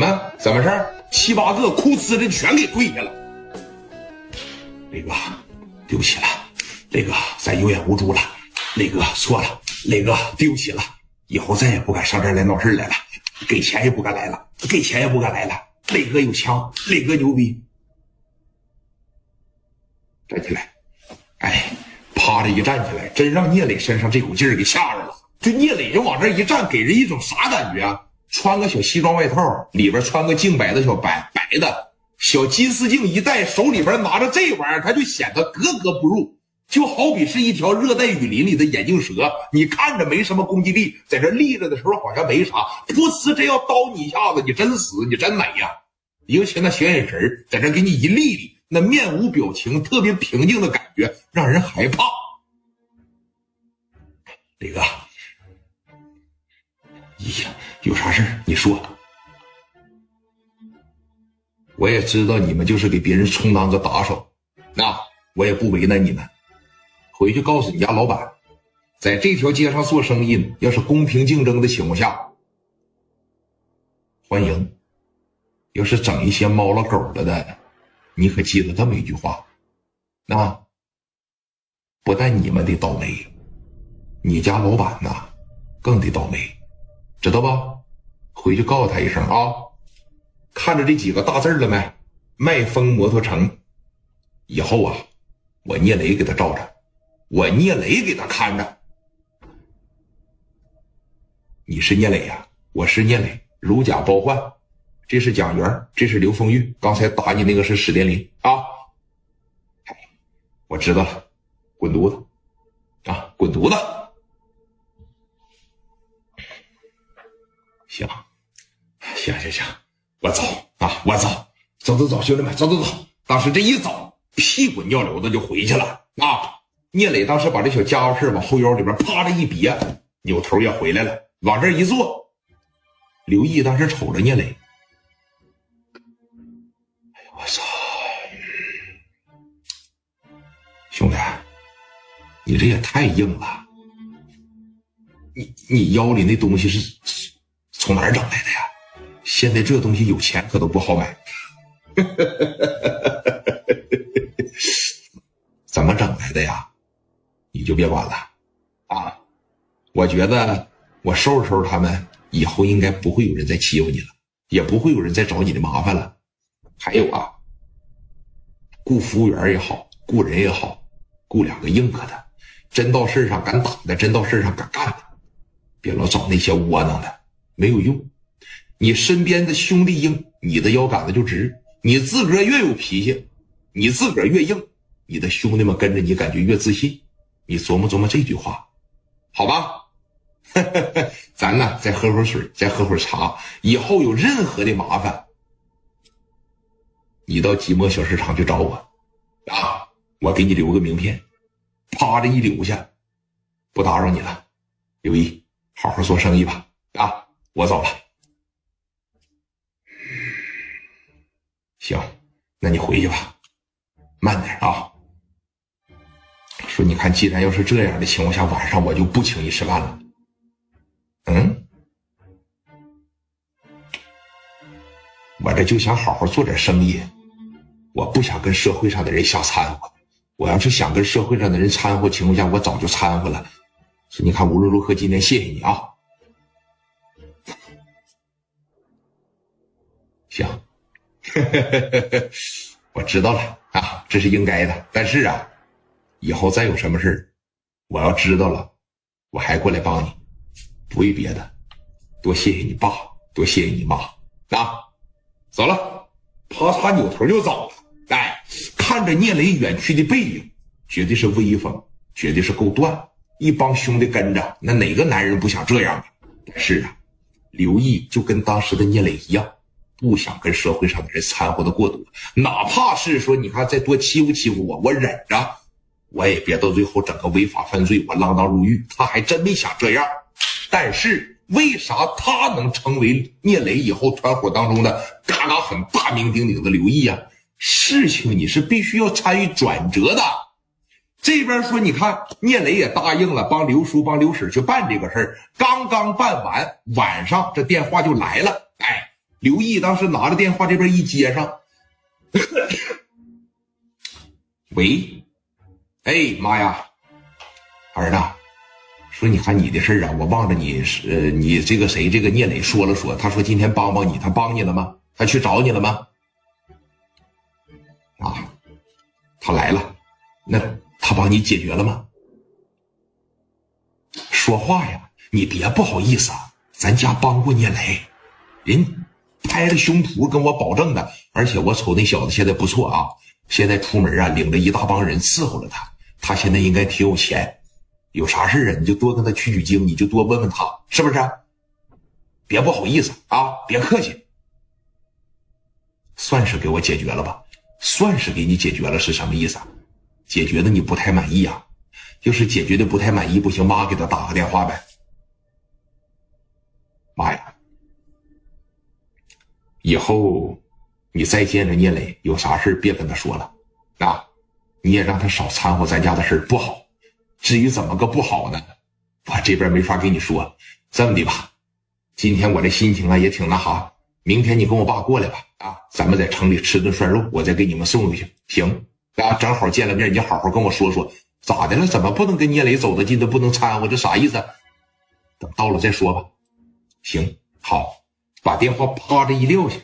们怎么事儿？七八个哭呲的全给跪下了。磊哥，对不起了，磊哥，咱有眼无珠了，磊哥错了，磊哥对不起了，以后再也不敢上这儿来闹事来了，给钱也不敢来了，给钱也不敢来了。磊哥有枪，磊哥牛逼。站起来，哎，趴着一站起来，真让聂磊身上这股劲儿给吓着了。就聂磊就往这一站，给人一种啥感觉啊？穿个小西装外套，里边穿个净白的小白白的小金丝镜一戴，手里边拿着这玩意儿，他就显得格格不入，就好比是一条热带雨林里的眼镜蛇。你看着没什么攻击力，在这立着的时候好像没啥，噗呲，真要刀你一下子，你真死，你真美呀！尤其那小眼神在这给你一立立，那面无表情，特别平静的感觉，让人害怕。李哥。咦呀，有啥事你说。我也知道你们就是给别人充当个打手，那我也不为难你们。回去告诉你家老板，在这条街上做生意，要是公平竞争的情况下，欢迎；要是整一些猫了狗了的，你可记得这么一句话，那不但你们得倒霉，你家老板呐更得倒霉。知道吧？回去告诉他一声啊！看着这几个大字了没？麦风摩托城。以后啊，我聂雷给他罩着，我聂雷给他看着。你是聂磊呀？我是聂磊，如假包换。这是蒋元，这是刘丰玉。刚才打你那个是史殿林啊！我知道了，滚犊子啊！滚犊子！行行行，我走啊！我走，走走走，兄弟们，走走走。当时这一走，屁滚尿流的就回去了啊！聂磊当时把这小家伙事往后腰里边啪的一别，扭头也回来了，往这一坐。刘毅当时瞅着聂磊，哎呦我操！兄弟，你这也太硬了，你你腰里那东西是？从哪儿整来的呀？现在这东西有钱可都不好买。怎么整来的呀？你就别管了啊！我觉得我收拾收拾他们，以后应该不会有人再欺负你了，也不会有人再找你的麻烦了。还有啊，雇服务员也好，雇人也好，雇两个硬核的，真到事上敢打的，真到事上敢干的，别老找那些窝囊的。没有用，你身边的兄弟硬，你的腰杆子就直。你自个儿越有脾气，你自个儿越硬，你的兄弟们跟着你感觉越自信。你琢磨琢磨这句话，好吧？咱呢再喝会儿水，再喝会儿茶。以后有任何的麻烦，你到即墨小市场去找我啊！我给你留个名片，趴着一留下，不打扰你了。刘毅，好好做生意吧，啊！我走了，行，那你回去吧，慢点啊。说，你看，既然要是这样的情况下，晚上我就不请你吃饭了。嗯，我这就想好好做点生意，我不想跟社会上的人瞎掺和。我要是想跟社会上的人掺和情况下，我早就掺和了。说，你看，无论如何，今天谢谢你啊。行，我知道了啊，这是应该的。但是啊，以后再有什么事我要知道了，我还过来帮你，不为别的，多谢谢你爸，多谢谢你妈啊！走了，啪嚓扭头就走了。哎，看着聂磊远去的背影，绝对是威风，绝对是够断。一帮兄弟跟着，那哪个男人不想这样？但是啊，刘毅就跟当时的聂磊一样。不想跟社会上的人掺和的过多，哪怕是说你看再多欺负欺负我，我忍着，我也别到最后整个违法犯罪，我锒铛入狱。他还真没想这样，但是为啥他能成为聂磊以后团伙当中的嘎嘎很大名鼎鼎的刘毅啊？事情你是必须要参与转折的。这边说，你看聂磊也答应了，帮刘叔、帮刘婶去办这个事儿，刚刚办完，晚上这电话就来了，刘毅当时拿着电话这边一接上，喂，哎妈呀，儿子，说你看你的事啊，我望着你是你这个谁这个聂磊说了说，他说今天帮帮你，他帮你了吗？他去找你了吗？啊，他来了，那他帮你解决了吗？说话呀，你别不好意思啊，咱家帮过聂磊，人。拍着胸脯跟我保证的，而且我瞅那小子现在不错啊，现在出门啊领着一大帮人伺候着他，他现在应该挺有钱，有啥事啊你就多跟他取取经，你就多问问他是不是？别不好意思啊，别客气，算是给我解决了吧，算是给你解决了是什么意思啊？解决的你不太满意啊？就是解决的不太满意，不行，妈给他打个电话呗。妈呀！以后你再见着聂磊，有啥事别跟他说了啊！你也让他少掺和咱家的事不好。至于怎么个不好呢？我这边没法跟你说。这么的吧，今天我这心情啊也挺那啥。明天你跟我爸过来吧，啊，咱们在城里吃顿涮肉，我再给你们送回去，行？啊，正好见了面，你好好跟我说说咋的了？怎么不能跟聂磊走得近，都不能掺和？这啥意思？等到了再说吧。行，好。把电话啪的一撂下。